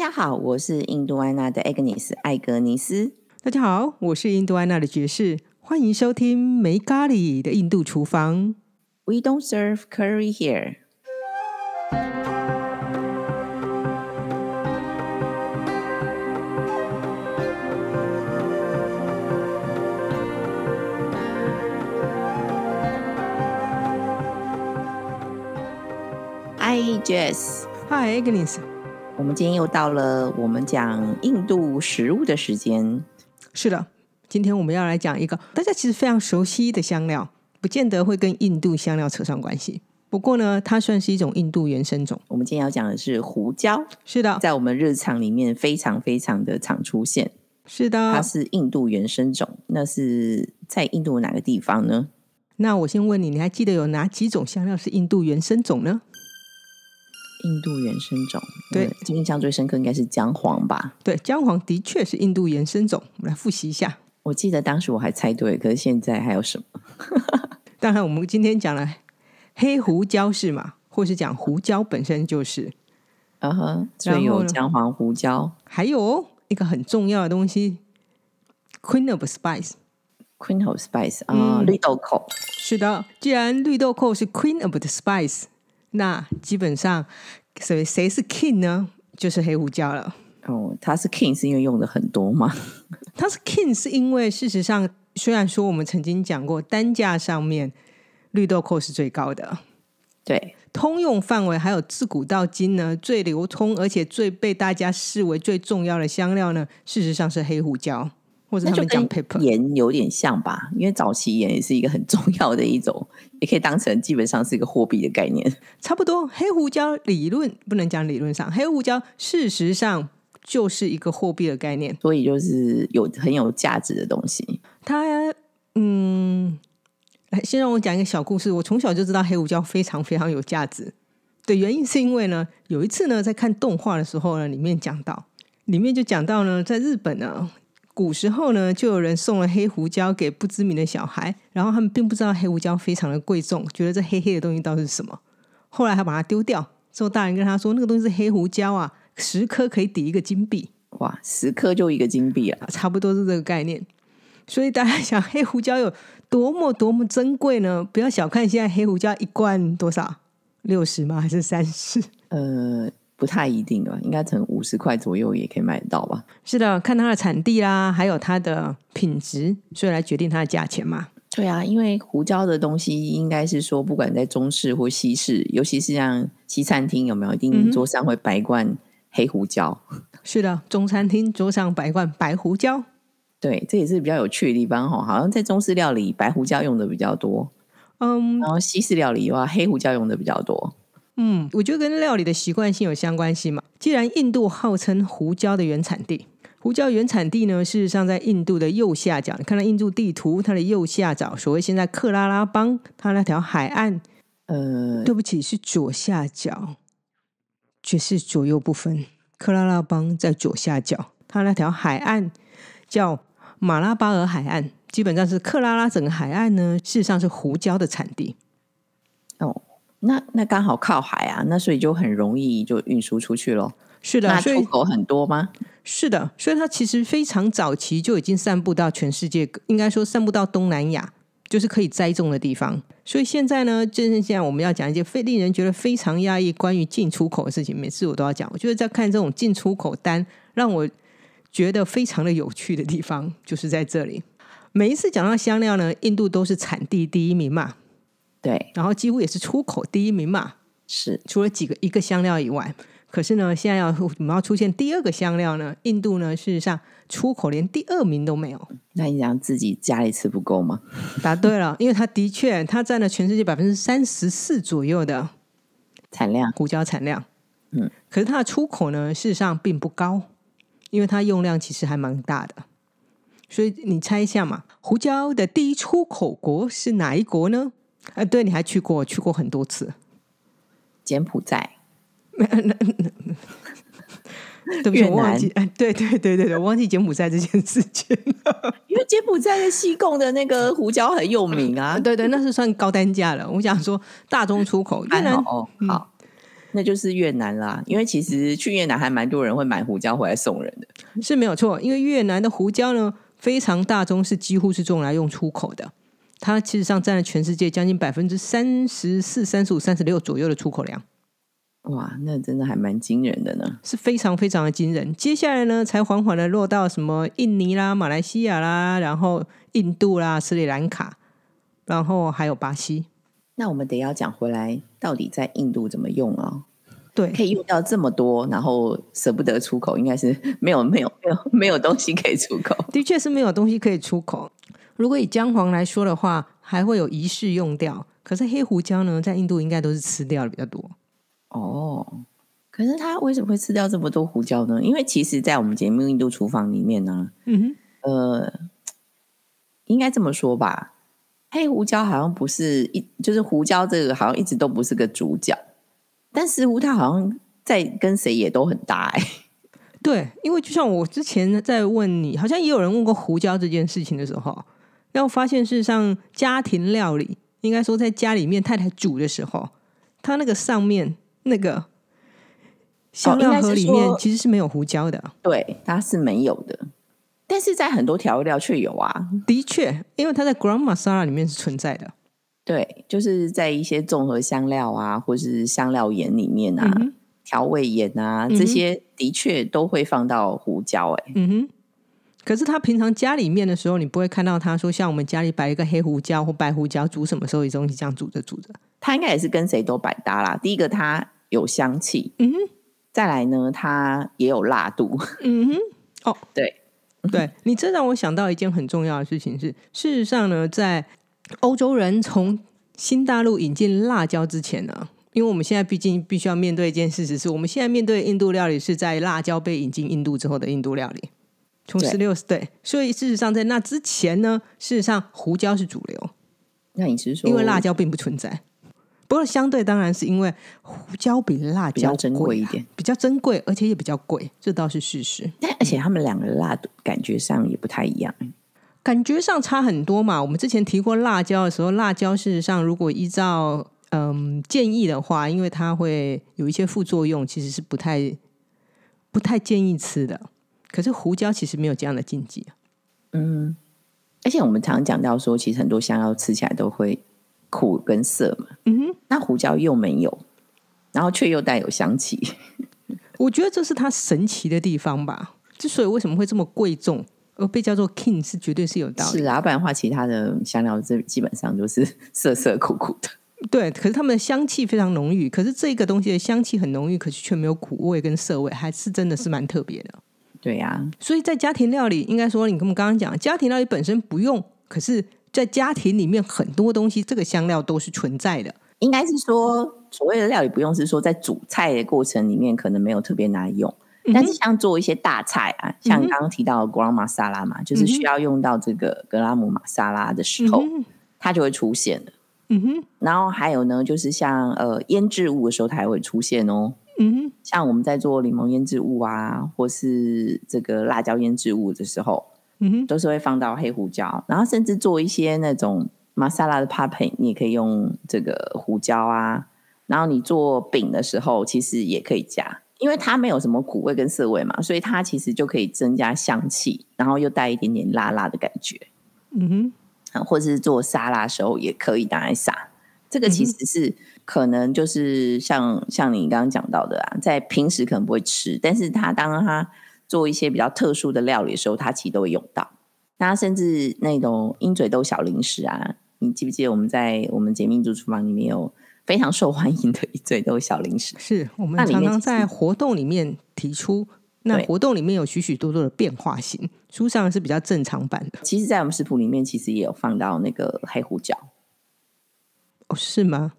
家好，我是印度安娜的 Agnes 艾格尼斯。大家好，我是印度安娜的爵士，欢迎收听没咖喱的印度厨房。We don't serve curry here。Hi Jess，Hi Agnes，我们今天又到了我们讲印度食物的时间。是的，今天我们要来讲一个大家其实非常熟悉的香料，不见得会跟印度香料扯上关系。不过呢，它算是一种印度原生种。我们今天要讲的是胡椒，是的，在我们日常里面非常非常的常出现。是的它。是印度原生种，那是在印度哪个地方呢？那我先问你，你还记得有哪几种香料是印度原生种呢？印度原生种，对呃印象最深刻应该是姜黄吧。对，姜黄的确是印度原生种。我们来复习一下。我记得当时我还猜对，可是现在还有什么？当然，我们今天讲了黑胡椒是嘛，或是讲胡椒本身就是。啊哈，所以有姜黄、胡椒、还有一个很重要的东西，Queen of Spice。Queen of Spice 啊、嗯绿豆蔻。是的，既然绿豆蔻是 Queen of the Spice，那基本上谁谁是 King 呢？就是黑胡椒了。哦，它是 King 是因为用的很多吗？它是 King 是因为事实上，虽然说我们曾经讲过单价上面绿豆蔻是最高的，对，通用范围还有自古到今呢最流通而且最被大家视为最重要的香料呢，事实上是黑胡椒，或者他们讲跟 pepper。盐有点像吧？因为早期盐也是一个很 重要的一种，也可以当成基本上是一个货币的概念。差不多，黑胡椒理论不能讲理论上，黑胡椒事实上就是一个货币的概念。所以就是有很有价值的东西。它，嗯，来，先让我讲一个小故事。我从小就知道黑胡椒非常非常有价值的原因，是因为呢，有一次呢，在看动画的时候呢，里面讲到，里面就讲到呢，在日本呢，古时候呢，就有人送了黑胡椒给不知名的小孩，然后他们并不知道黑胡椒非常的贵重，觉得这黑黑的东西到底是什么，后来还把它丢掉。之后大人跟他说，那个东西是黑胡椒啊，十颗可以抵一个金币。哇，十颗就一个金币。啊，差不多是这个概念。所以大家想黑胡椒有多么多么珍贵呢？不要小看现在黑胡椒一罐多少，六十吗？还是三十？呃，不太一定啊，应该从五十块左右也可以买得到吧？是的，看它的产地啦，还有它的品质，所以来决定它的价钱嘛。对啊，因为胡椒的东西应该是说，不管在中式或西式，尤其是像西餐厅，有没有一嗯定桌上会摆罐黑胡椒？是的，中餐厅桌上摆罐白胡椒。对，这也是比较有趣的地方哈。好像在中式料理，白胡椒用的比较多，嗯然后西式料理的话，黑胡椒用的比较多。嗯，我觉得跟料理的习惯性有相关系嘛。既然印度号称胡椒的原产地，胡椒原产地呢，事实上在印度的右下角。你看到印度地图，它的右下角，所谓现在克拉拉邦，它那条海岸，呃，对不起，是左下角，却是左右不分。克拉拉邦在左下角，它那条海岸叫马拉巴尔海岸，基本上是克拉拉整个海岸呢，事实上是胡椒的产地。哦，那那刚好靠海啊，那所以就很容易就运输出去咯。是的，那所以出口很多吗？是的，所以它其实非常早期就已经散布到全世界，应该说散布到东南亚，就是可以栽种的地方。所以现在呢，正是现在我们要讲一件非令人觉得非常压抑关于进出口的事情。每次我都要讲，我就是在看这种进出口单，让我觉得非常的有趣的地方，就是在这里。每一次讲到香料呢，印度都是产地第一名嘛，对，然后几乎也是出口第一名嘛。是除了几个一个香料以外，可是呢，现在要我们要出现第二个香料呢，印度呢，事实上出口连第二名都没有。那你讲自己家里吃不够吗？答对了，因为它的确，它占了全世界百分之三十四左右的产量胡椒产量。嗯，可是它的出口呢，事实上并不高，因为它用量其实还蛮大的。所以你猜一下嘛，胡椒的第一出口国是哪一国呢？啊，对，你还去过，去过很多次。柬埔寨 对不起，我忘记，哎，对对对对对，我忘记柬埔寨这件事情了。因为柬埔寨的西贡的那个胡椒很有名啊 啊，，对对，那是算高单价了。我想说大宗出口，越南哦，好，那就是越南啦。因为其实去越南还蛮多人会买胡椒回来送人的。是没有错，因为越南的胡椒呢非常大宗，是几乎是用来用出口的。它其实上占了全世界将近百分之三十四、三十五、三十六左右的出口量。哇，那真的还蛮惊人的呢，是非常非常的惊人。接下来呢，才缓缓的落到什么印尼啦、马来西亚啦，然后印度啦、斯里兰卡，然后还有巴西。那我们得要讲回来，到底在印度怎么用啊？对，可以用到这么多，然后舍不得出口，应该是没有没有没有没有东西可以出口。的确是没有东西可以出口。如果以姜黄来说的话，还会有仪式用掉。可是黑胡椒呢，在印度应该都是吃掉的比较多。哦，可是他为什么会吃掉这么多胡椒呢？因为其实，在我们节目《印度厨房》里面呢，嗯哼，呃，应该这么说吧，黑胡椒好像不是一，就是胡椒这个好像一直都不是个主角，但似乎它好像在跟谁也都很搭哎。对，因为就像我之前在问你，好像也有人问过胡椒这件事情的时候，然后发现事实上家庭料理，应该说在家里面太太煮的时候，它那个上面。那个香料盒里面其实是没有胡椒的，对，它是没有的。但是在很多调味料却有啊，的确，因为它在 Grand Masala 里面是存在的。对，就是在一些综合香料啊，或是香料盐里面啊，调味盐啊，这些的确都会放到胡椒。哎，嗯哼。可是他平常家里面的时候，你不会看到他说像我们家里摆一个黑胡椒或白胡椒，煮什么时候的东西这样煮着煮着。他应该也是跟谁都百搭啦。第一个，它有香气，嗯哼；再来呢，它也有辣度，嗯哼。哦，对，对，你这让我想到一件很重要的事情是，事实上呢，在欧洲人从新大陆引进辣椒之前呢，因为我们现在毕竟必须要面对一件事实，是我们现在面对印度料理是在辣椒被引进印度之后的印度料理。从十六对，所以事实上在那之前呢，事实上胡椒是主流。那你是说，因为辣椒并不存在。不过相对当然是因为胡椒比辣椒珍贵一点，比较珍贵，而且也比较贵，这倒是事实。但而且他们两个辣度感觉上也不太一样，感觉上差很多嘛。我们之前提过辣椒的时候，辣椒事实上如果依照嗯建议的话，因为它会有一些副作用，其实是不太不太建议吃的。可是胡椒其实没有这样的禁忌啊。嗯，而且我们常常讲到说，其实很多香料吃起来都会苦跟涩嘛。嗯哼，那胡椒又没有，然后却又带有香气。我觉得这是它神奇的地方吧。之所以为什么会这么贵重，而被叫做 king，是绝对是有道理。是啊，不然的话，其他的香料这基本上都是涩涩苦苦的。对，可是它们的香气非常浓郁。可是这个东西的香气很浓郁，可是却没有苦味跟涩味，还是真的是蛮特别的。对呀，所以在家庭料理，应该说你跟我们刚刚讲，家庭料理本身不用，可是，在家庭里面很多东西，这个香料都是存在的。应该是说，所谓的料理不用，是说在煮菜的过程里面可能没有特别拿来用，但是像做一些大菜啊，像刚刚提到的格拉玛沙拉嘛，就是需要用到这个格拉姆玛沙拉的时候，它就会出现了。嗯哼，然后还有呢，就是像呃腌制物的时候，它也会出现哦。嗯哼，像我们在做柠檬腌制物啊，或是这个辣椒腌制物的时候，嗯哼，都是会放到黑胡椒，然后甚至做一些那种玛莎拉的 p a p 你也可以用这个胡椒啊。然后你做饼的时候，其实也可以加，因为它没有什么苦味跟涩味嘛，所以它其实就可以增加香气，然后又带一点点辣辣的感觉。嗯哼，或者是做沙拉的时候也可以拿来撒，这个其实是。可能就是像像你刚刚讲到的啊，在平时可能不会吃，但是他当他做一些比较特殊的料理的时候，他其实都会用到。那甚至那种鹰嘴豆小零食啊，你记不记得我们在我们解密组厨房里面有非常受欢迎的鹰嘴豆小零食？是我们常常在活动里面提出，那活动里面有许许多多的变化型，书上是比较正常版的。其实，在我们食谱里面，其实也有放到那个黑胡椒。哦，是吗？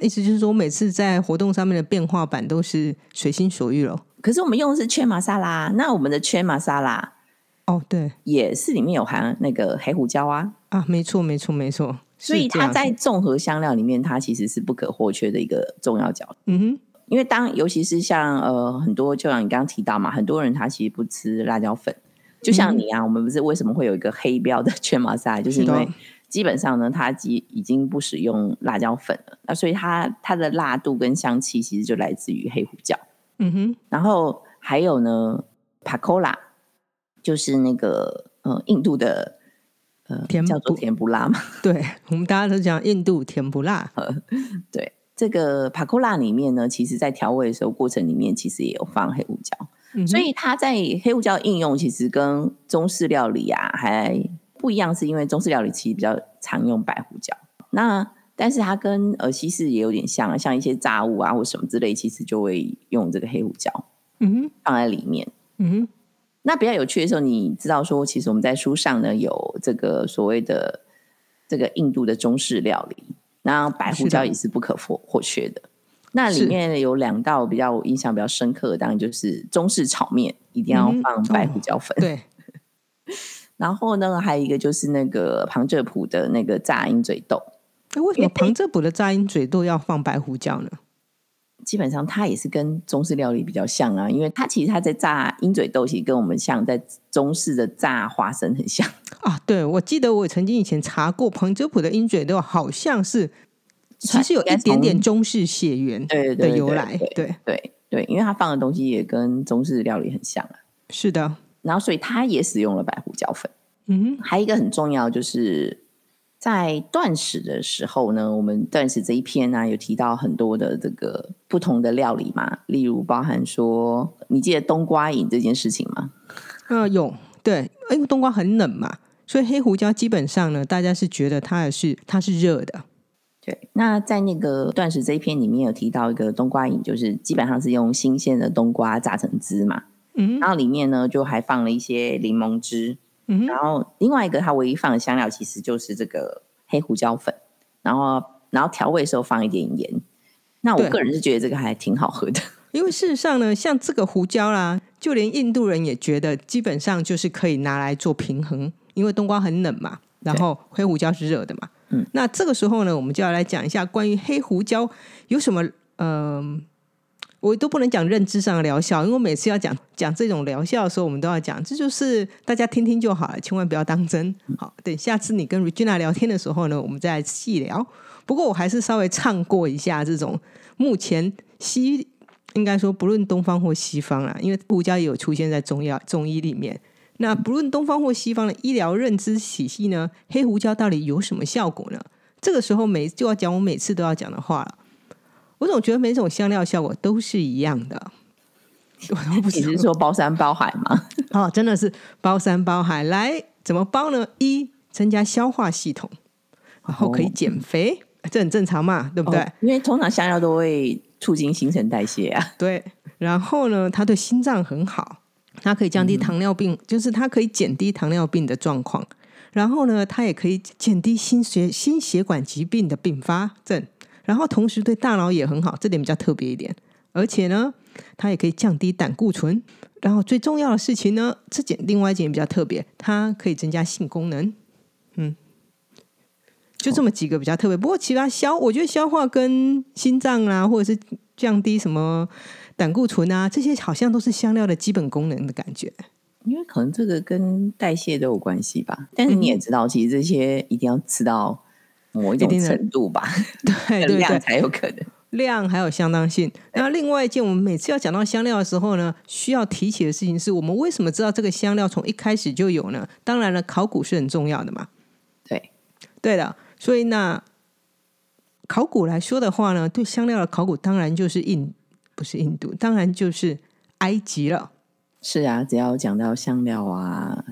意思就是说，每次在活动上面的变化版都是随心所欲了。可是我们用的是圈玛莎拉，那我们的圈玛莎拉，哦，对，也是里面有含那个黑胡椒啊啊，没错，没错，没错。所以它在综合香料里面，它其实是不可或缺的一个重要角。嗯哼，因为当尤其是像呃很多，就像你刚刚提到嘛，很多人他其实不吃辣椒粉，就像你啊，我们不是为什么会有一个黑标的圈玛莎，就是因为基本上呢，它已已经不使用辣椒粉了。那所以它它的辣度跟香气其实就来自于黑胡椒。嗯哼，然后还有呢，pakola 就是那个呃印度的呃甜叫做不甜不辣嘛。对我们大家都讲印度甜不辣，对，这个 pakola 里面呢，其实在调味的时候过程里面其实也有放黑胡椒。嗯所以它在黑胡椒应用其实跟中式料理啊还不一样，是因为中式料理其实比较常用白胡椒。那但是它跟呃西式也有点像啊，像一些炸物啊或什么之类，其实就会用这个黑胡椒嗯哼，放在里面。嗯哼，那比较有趣的时候，你知道说，其实我们在书上呢有这个所谓的这个印度的中式料理，那白胡椒也是不可或或缺的。那里面有两道比较印象比较深刻的，当然就是中式炒面一定要放白胡椒粉。对，然后呢，还有一个就是那个旁遮普的那个炸鹰嘴豆，那为什么旁遮普的炸鹰嘴豆要放白胡椒呢？基本上它也是跟中式料理比较像啊，因为它其实它在炸鹰嘴豆，其实跟我们像在中式的炸花生很像。啊，对，我记得我曾经以前查过旁遮普的鹰嘴豆，好像是其实有一点点中式血缘的由来，对对，对对，因为它放的东西也跟中式料理很像啊。是的，然后所以他也使用了白胡椒粉。嗯哼，还有一个很重要，就是在断食的时候呢，我们断食这一篇呢、有提到很多的这个不同的料理嘛，例如包含说，你记得冬瓜饮这件事情吗？呃，有对，因为冬瓜很冷嘛，所以黑胡椒基本上呢，大家是觉得它也是它是热的，对，那在那个断食这一篇里面有提到一个冬瓜饮，就是基本上是用新鲜的冬瓜榨成汁嘛，嗯然后里面呢就还放了一些柠檬汁，嗯，然后另外一个它唯一放的香料其实就是这个黑胡椒粉，然后然后调味的时候放一点盐。那我对个人是觉得这个还挺好喝的。因为事实上呢，像这个胡椒啦，就连印度人也觉得基本上就是可以拿来做平衡，因为冬瓜很冷嘛，然后黑胡椒是热的嘛。嗯，那这个时候呢，我们就要来讲一下关于黑胡椒有什么嗯、我都不能讲认知上的疗效，因为我每次要讲讲这种疗效的时候，我们都要讲，这就是大家听听就好了，千万不要当真。好，等下次你跟 Regina 聊天的时候呢，我们再来细聊。不过我还是稍微唱过一下这种目前西应该说不论东方或西方啦，因为胡椒也有出现在中药中医里面。那不论东方或西方的医疗认知体系呢，黑胡椒到底有什么效果呢？这个时候每就要讲我每次都要讲的话了。我总觉得每种香料效果都是一样的，我都不你知道是说包山包海吗？哦，真的是包山包海。来，怎么包呢？一增加消化系统，然后可以减肥，这很正常嘛，对不对？哦因为通常香料都会促进新陈代谢啊。对。然后呢，它对心脏很好，它可以降低糖尿病，就是它可以减低糖尿病的状况。然后呢，它也可以减低心血心血管疾病的并发症。然后同时对大脑也很好，这点比较特别一点。而且呢，它也可以降低胆固醇。然后最重要的事情呢，这点另外一点比较特别，它可以增加性功能。嗯，就这么几个比较特别。不过其他消，我觉得消化跟心脏啊，或者是降低什么胆固醇啊，这些好像都是香料的基本功能的感觉。因为可能这个跟代谢都有关系吧。但是你也知道，其实这些一定要吃到某一定的程度吧 对对量对，才有可能。量还有相当性。那另外一件，我们每次要讲到香料的时候呢，需要提起的事情是我们为什么知道这个香料从一开始就有呢？当然了，考古是很重要的嘛。对，对的，所以那考古来说的话呢，对香料的考古当然就是印，不是印度，当然就是埃及了。是啊，只要讲到香料啊、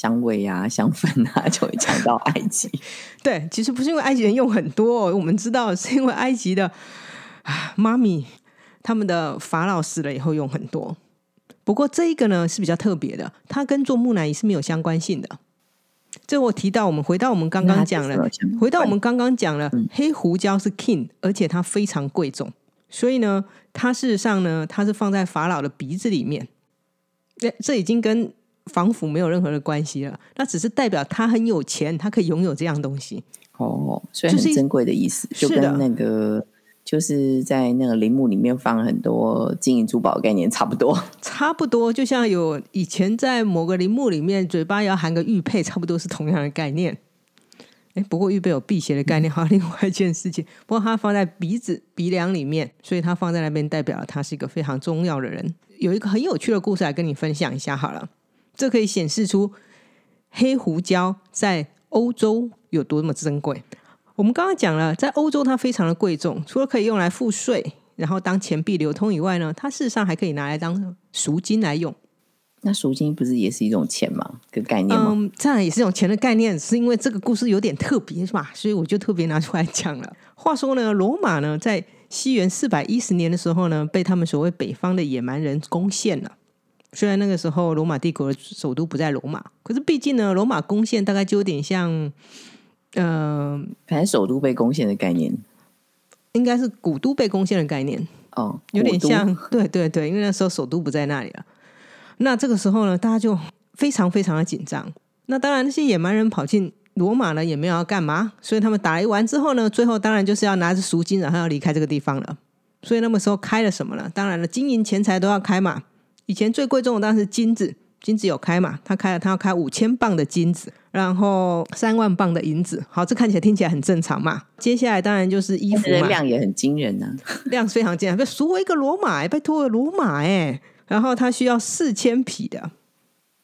香味啊、香氛啊，就会讲到埃及。对，其实不是因为埃及人用很多、哦，我们知道是因为埃及的啊妈咪他们的法老死了以后用很多。不过这一个呢是比较特别的，它跟做木乃伊是没有相关性的。这我提到，我们回到我们刚刚讲了回到我们刚刚讲了，嗯黑胡椒是 king，而且它非常贵重，所以呢，它事实上呢，它是放在法老的鼻子里面。这这已经跟防腐没有任何的关系了，那只是代表他很有钱，他可以拥有这样东西。哦，所以很珍贵的意思，就跟那个就是在那个陵墓里面放很多金银珠宝的概念差不多。差不多，就像有以前在某个陵墓里面，嘴巴要含个玉佩，差不多是同样的概念。哎，不过玉佩有辟邪的概念，还有另外一件事情。不过它放在鼻子鼻梁里面，所以它放在那边代表了他是一个非常重要的人。有一个很有趣的故事来跟你分享一下好了，这可以显示出黑胡椒在欧洲有多么珍贵。我们刚刚讲了，在欧洲它非常的贵重，除了可以用来付税，然后当钱币流通以外呢，它事实上还可以拿来当赎金来用。那赎金不是也是一种钱吗？个概念吗？嗯，这样也是一种钱的概念，是因为这个故事有点特别，是吧？所以我就特别拿出来讲了。话说呢，罗马呢，在西元四百一十年的时候呢，被他们所谓北方的野蛮人攻陷了。虽然那个时候罗马帝国的首都不在罗马，可是毕竟呢，罗马攻陷大概就有点像。嗯，反正首都被攻陷的概念，应该是古都被攻陷的概念哦，有点像，对对对，因为那时候首都不在那里了。那这个时候呢，大家就非常非常的紧张。那当然，那些野蛮人跑进罗马呢，也没有要干嘛，所以他们打一完之后呢，最后当然就是要拿着赎金，然后要离开这个地方了。所以那么时候开了什么呢？当然了，金银钱财都要开嘛。以前最贵重的当然是金子，金子有开嘛，他开了，他要开五千磅的金子。然后三万磅的银子，好，这看起来听起来很正常嘛。接下来当然就是衣服嘛，量也很惊人呐，量非常惊人。不，赎我一个罗马，拜托罗马哎。然后他需要四千匹的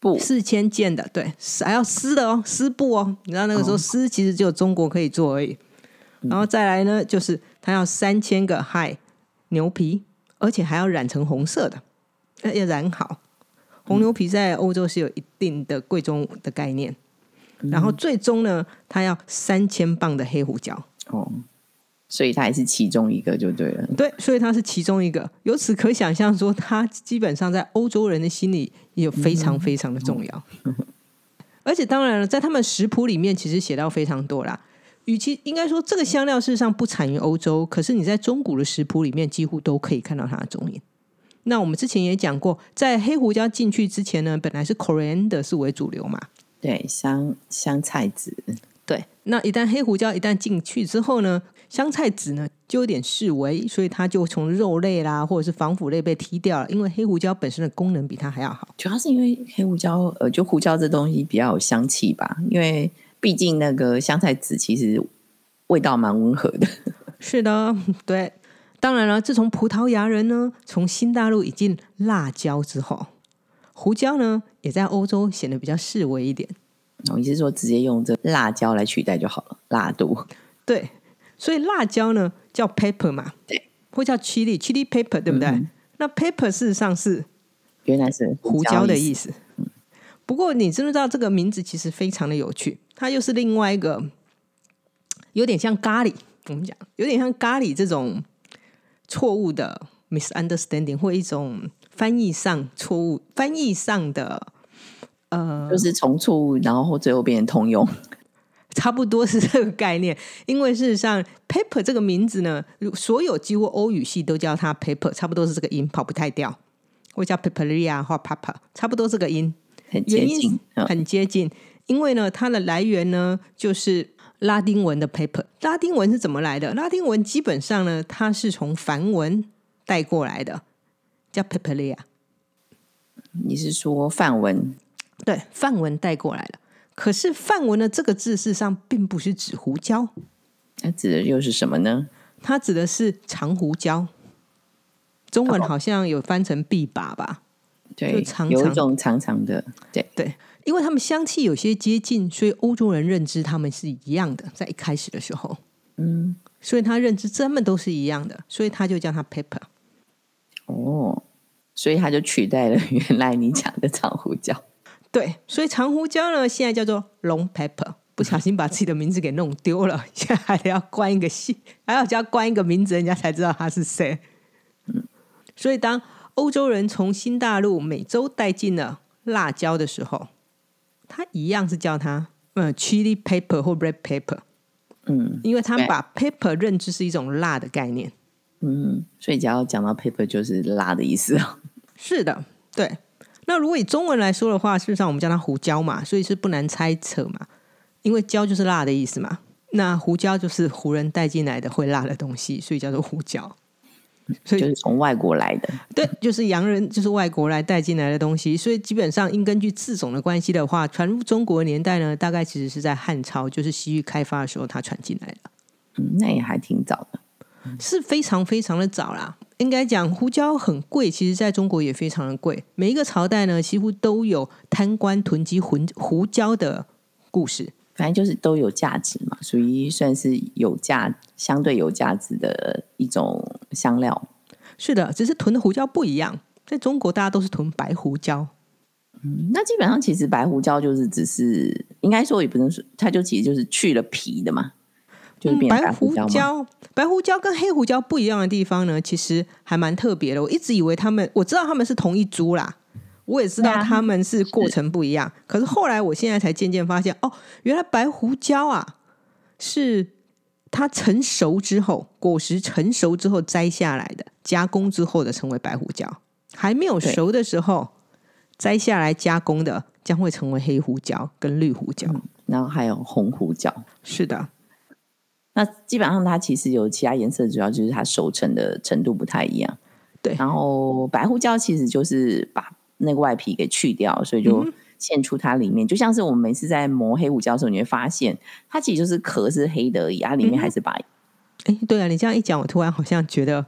布，四千件的，对，还要丝的哦，丝布哦。你知道那个时候丝其实只有中国可以做而已。然后再来呢，就是他要三千个嗨牛皮，而且还要染成红色的，要染好。红牛皮在欧洲是有一定的贵重的概念。然后最终呢，它要三千磅的黑胡椒哦，所以它还是其中一个就对了。对，所以它是其中一个。由此可想象，说它基本上在欧洲人的心里也非常非常的重要。而且当然了，在他们食谱里面其实写到非常多啦。与其应该说这个香料事实上不产于欧洲，可是你在中古的食谱里面几乎都可以看到它的踪影。那我们之前也讲过，在黑胡椒进去之前呢，本来是 coriander 是为主流嘛。对香香菜籽，对，那一旦黑胡椒一旦进去之后呢，香菜籽呢就有点示威，所以它就从肉类啦或者是防腐类被踢掉了。因为黑胡椒本身的功能比它还要好，主要是因为黑胡椒，呃，就胡椒这东西比较有香气吧。因为毕竟那个香菜籽其实味道蛮温和的。是的，对。当然了，自从葡萄牙人呢从新大陆引进辣椒之后。胡椒呢，也在欧洲显得比较示威一点。哦，你是说直接用这辣椒来取代就好了？辣度对，所以辣椒呢叫 pepper 嘛，对，或叫 chili，chili pepper，对不对？那 pepper 事实上是原来是胡椒的意思。不过你知不知道这个名字其实非常的有趣？它又是另外一个有点像咖喱，我们讲有点像咖喱这种错误的 misunderstanding 或一种。翻译上错误，翻译上的呃，就是从错误，然后最后变成通用，差不多是这个概念。因为事实上，paper 这个名字呢，所有几乎欧语系都叫它 paper，差不多是这个音，跑不太掉。或叫 paperia 或 papa，差不多这个音，很接近，很接近。因为呢，它的来源呢，就是拉丁文的 paper。拉丁文是怎么来的？拉丁文基本上呢，它是从梵文带过来的。叫 paperia，你是说梵文？对，梵文带过来了。可是梵文的这个字事实上并不是指胡椒，它指的又是什么呢？它指的是长胡椒。中文好像有翻成臂把吧？对，有一种长长的。对对，因为他们香气有些接近，所以欧洲人认知他们是一样的。在一开始的时候，嗯，所以他认知这们都是一样的，所以他就叫它 pepper。哦。所以他就取代了原来你讲的长胡椒。对，所以长胡椒呢，现在叫做 long pepper。不小心把自己的名字给弄丢了，现在还得要关一个姓，还要加关一个名字，人家才知道他是谁。嗯，所以当欧洲人从新大陆、美洲带进了辣椒的时候，他一样是叫它嗯 chili pepper 或 red pepper。嗯，因为他把 pepper 认知是一种辣的概念。嗯，所以只要讲到 pepper 就是辣的意思啊。是的，对。那如果以中文来说的话，事实上我们叫它胡椒嘛，所以是不难猜测嘛。因为椒就是辣的意思嘛，那胡椒就是胡人带进来的会辣的东西，所以叫做胡椒。所以就是从外国来的。对，就是洋人，就是外国来带进来的东西，所以基本上应根据字种的关系的话，传入中国的年代呢，大概其实是在汉朝，就是西域开发的时候，它传进来的，嗯，那也还挺早的。是非常非常的早啦。应该讲胡椒很贵，其实在中国也非常的贵。每一个朝代呢，几乎都有贪官囤积胡胡椒的故事。反正就是都有价值嘛，属于算是有价、相对有价值的一种香料。是的，只是囤的胡椒不一样。在中国，大家都是囤白胡椒。嗯，那基本上其实白胡椒就是只是应该说也不能说，它就其实就是去了皮的嘛，就是变白胡椒。白胡椒跟黑胡椒不一样的地方呢，其实还蛮特别的。我一直以为他们，我知道他们是同一株啦。我也知道他们是过程不一样，可是后来我现在才渐渐发现，哦，原来白胡椒啊，是它成熟之后，果实成熟之后摘下来的，加工之后的成为白胡椒。还没有熟的时候摘下来加工的，将会成为黑胡椒跟绿胡椒，然后还有红胡椒。是的，那基本上它其实有其他颜色，主要就是它熟成的程度不太一样。对，然后白胡椒其实就是把。那个外皮给去掉，所以就现出它里面，就像是我们每次在磨黑胡椒的时候，你会发现它其实就是壳是黑的而已，它里面还是白。哎，对啊，你这样一讲，我突然好像觉得，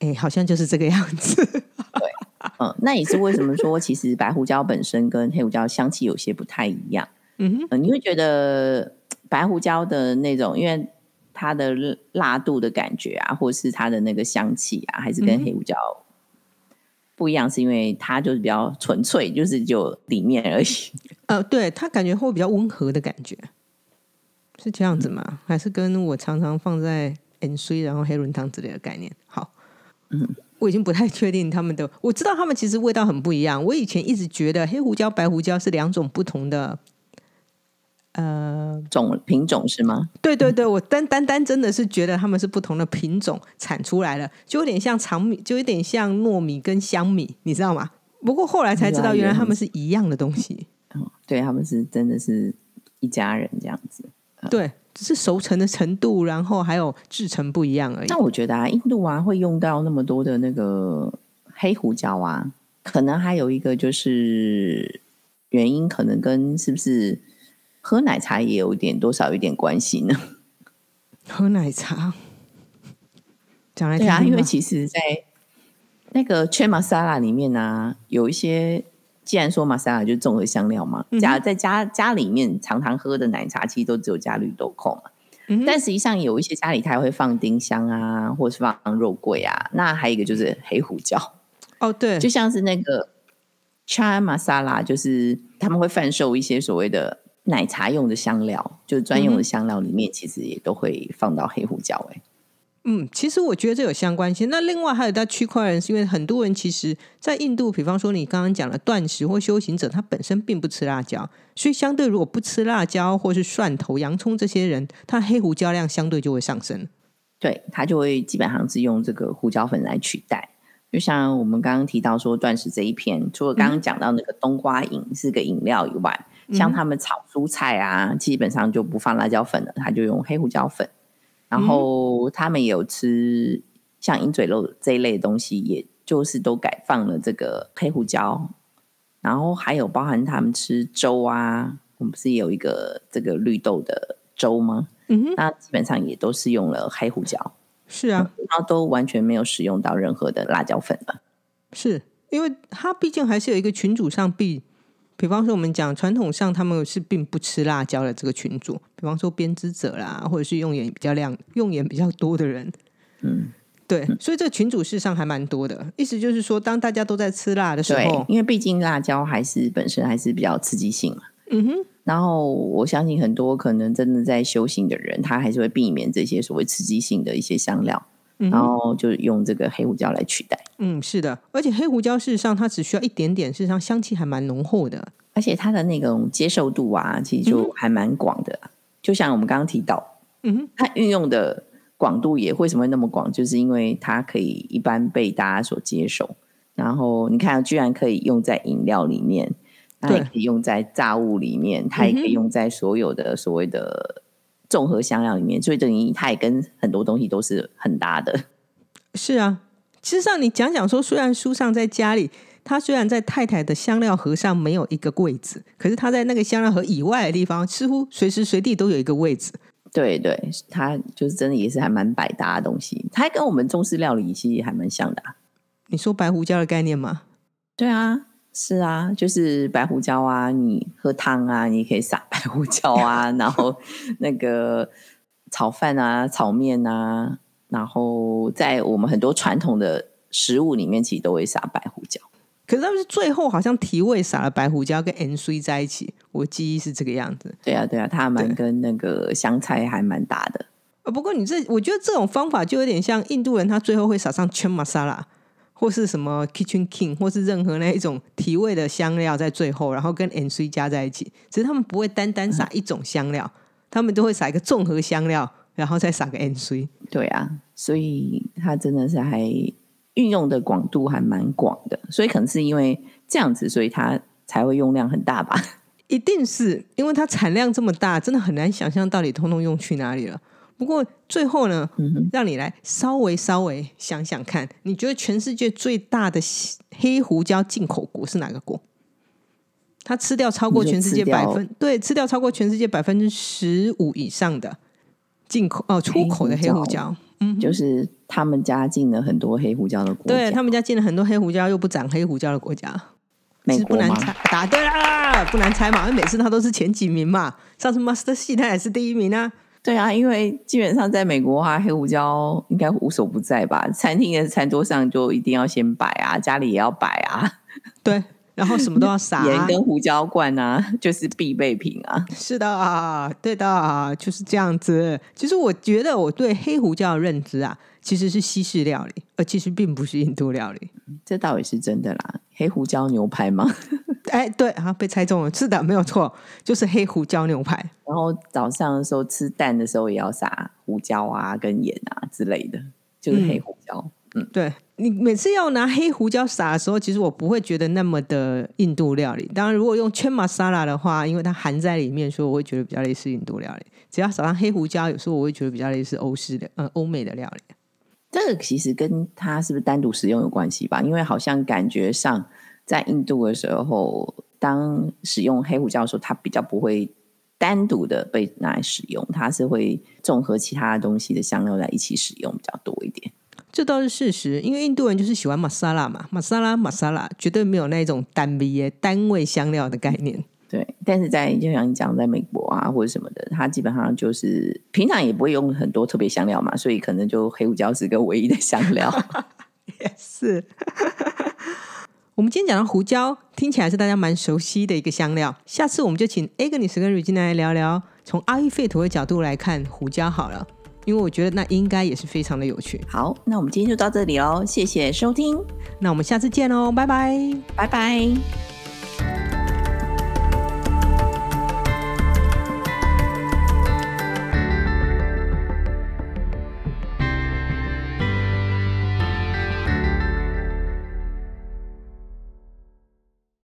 哎，好像就是这个样子。对，嗯，那也是为什么说，其实白胡椒本身跟黑胡椒香气有些不太一样。嗯哼，你会觉得白胡椒的那种，因为它的辣度的感觉啊，或是它的那个香气啊，还是跟黑胡椒。不一样是因为它就是比较纯粹，就是就里面而已。呃，对，它感觉会比较温和的感觉，是这样子吗？还是跟我常常放在 N C 然后黑轮汤之类的概念？好，嗯，我已经不太确定他们的。我知道他们其实味道很不一样。我以前一直觉得黑胡椒、白胡椒是两种不同的。呃，种品种是吗？对对对，我单单单真的是觉得他们是不同的品种产出来的，就有点像长米，就有点像糯米跟香米，你知道吗？不过后来才知道，原来他们是一样的东西。嗯，对，他们是真的是一家人这样子。对，只是熟成的程度，然后还有制成不一样而已。那我觉得啊，印度啊会用到那么多的那个黑胡椒啊，可能还有一个就是原因，可能跟是不是？喝奶茶也有点多少有点关系呢。喝奶茶，讲来对啊，因为其实，在那个圈玛莎拉里面呢，有一些，既然说玛莎拉就是综合香料嘛，假如在家家里面常常喝的奶茶，其实都只有加绿豆蔻嘛。但实际上有一些家里它会放丁香啊，或是放肉桂啊。那还有一个就是黑胡椒。哦，对，就像是那个 chai 玛莎拉，就是他们会贩售一些所谓的。奶茶用的香料，就是专用的香料里面，其实也都会放到黑胡椒。哎，嗯，其实我觉得这有相关性。那另外还有在区块链，是因为很多人其实，在印度，比方说你刚刚讲的断食或修行者，他本身并不吃辣椒，所以相对如果不吃辣椒或是蒜头、洋葱这些人，他黑胡椒量相对就会上升。对他就会基本上是用这个胡椒粉来取代。就像我们刚刚提到说断食这一篇，除了刚刚讲到那个冬瓜饮是个饮料以外。像他们炒蔬菜啊，基本上就不放辣椒粉了，他就用黑胡椒粉。然后他们有吃像鹰嘴肉这一类的东西，也就是都改放了这个黑胡椒。然后还有包含他们吃粥啊，我们不是有一个这个绿豆的粥吗？嗯哼，那基本上也都是用了黑胡椒。是啊，然后都完全没有使用到任何的辣椒粉了。是因为它毕竟还是有一个群主上必。比方说，我们讲传统上他们是并不吃辣椒的这个群组，比方说编织者啦，或者是用眼比较亮、用眼比较多的人，嗯，对，所以这个群组事实上还蛮多的。意思就是说，当大家都在吃辣的时候，因为毕竟辣椒还是本身还是比较刺激性嘛，嗯哼。然后我相信很多可能真的在修行的人，他还是会避免这些所谓刺激性的一些香料。然后就用这个黑胡椒来取代。嗯，是的，而且黑胡椒事实上它只需要一点点，事实上香气还蛮浓厚的，而且它的那种接受度啊，其实就还蛮广的。就像我们刚刚提到，嗯，它运用的广度也为什么会那么广，就是因为它可以一般被大家所接受。然后你看，居然可以用在饮料里面，它也可以用在炸物里面，它也可以用在所有的所谓的。综合香料里面，所以等于它也跟很多东西都是很搭的。是啊，其实上你讲讲说，虽然书上在家里，他虽然在太太的香料盒上没有一个柜子，可是他在那个香料盒以外的地方，似乎随时随地都有一个位置。对对，它就是真的也是还蛮百搭的东西，它跟我们中式料理其实还蛮像的。你说白胡椒的概念吗？对啊，是啊，就是白胡椒啊，你喝汤啊，你可以撒 白胡椒啊，然后那个炒饭啊、炒面啊，然后在我们很多传统的食物里面，其实都会撒白胡椒。可是他们最后好像提味撒了白胡椒跟 N C 在一起，我记忆是这个样子。对啊，对啊，它蛮跟那个香菜还蛮搭的。呃，不过你这我觉得这种方法就有点像印度人，他最后会撒上全玛莎拉，或是什么 Kitchen King，或是任何那一种提味的香料在最后，然后跟 N C 加在一起。只是他们不会单单撒一种香料，他们都会撒一个综合香料，然后再撒个 N C。对啊，所以它真的是还。运用的广度还蛮广的，所以可能是因为这样子，所以它才会用量很大吧？一定是因为它产量这么大，真的很难想象到底通通用去哪里了。不过最后呢，让你来稍微稍微想想看，你觉得全世界最大的黑胡椒进口国是哪个国？它吃掉超过全世界百分对，吃掉超过全世界百分之十五以上的进口哦出口的黑胡椒。嗯就是他们家进了很多黑胡椒的国家，对他们家进了很多黑胡椒又不长黑胡椒的国家，美国难猜，答对了，不难猜嘛，因为每次他都是前几名嘛，上次 Master 系他也是第一名啊。对啊，因为基本上在美国的话，黑胡椒应该无所不在吧，餐厅的餐桌上就一定要先摆啊，家里也要摆啊，对。然后什么都要撒盐跟胡椒罐啊，就是必备品啊。是的啊，对的啊，就是这样子。其实我觉得我对黑胡椒的认知啊，其实是西式料理，而其实并不是印度料理。这倒也是真的啦。黑胡椒牛排吗？哎，对啊，被猜中了。是的，没有错，就是黑胡椒牛排。然后早上的时候吃蛋的时候也要撒胡椒啊，跟盐啊之类的，就是黑胡椒。嗯，对你每次要拿黑胡椒撒的时候，其实我不会觉得那么的印度料理。当然，如果用圈玛沙拉的话，因为它含在里面，所以我会觉得比较类似印度料理。只要撒上黑胡椒，有时候我会觉得比较类似欧式的，呃，欧美的料理。这个其实跟它是不是单独使用有关系吧？因为好像感觉上在印度的时候，当使用黑胡椒的时候，它比较不会单独的被拿来使用，它是会综合其他东西的香料在一起使用比较多一点。这倒是事实，因为印度人就是喜欢玛莎拉嘛，玛莎拉玛莎拉绝对没有那种单味单位香料的概念。对，但是在就像你讲，在美国啊或者什么的，它基本上就是平常也不会用很多特别香料嘛，所以可能就黑胡椒是个唯一的香料。也是。我们今天讲到胡椒，听起来是大家蛮熟悉的一个香料。下次我们就请 Agnes 跟 Regina 来聊聊，从阿育吠陀的角度来看胡椒好了。因为我觉得那应该也是非常的有趣。好，那我们今天就到这里喽，谢谢收听，那我们下次见喽，拜拜，拜拜。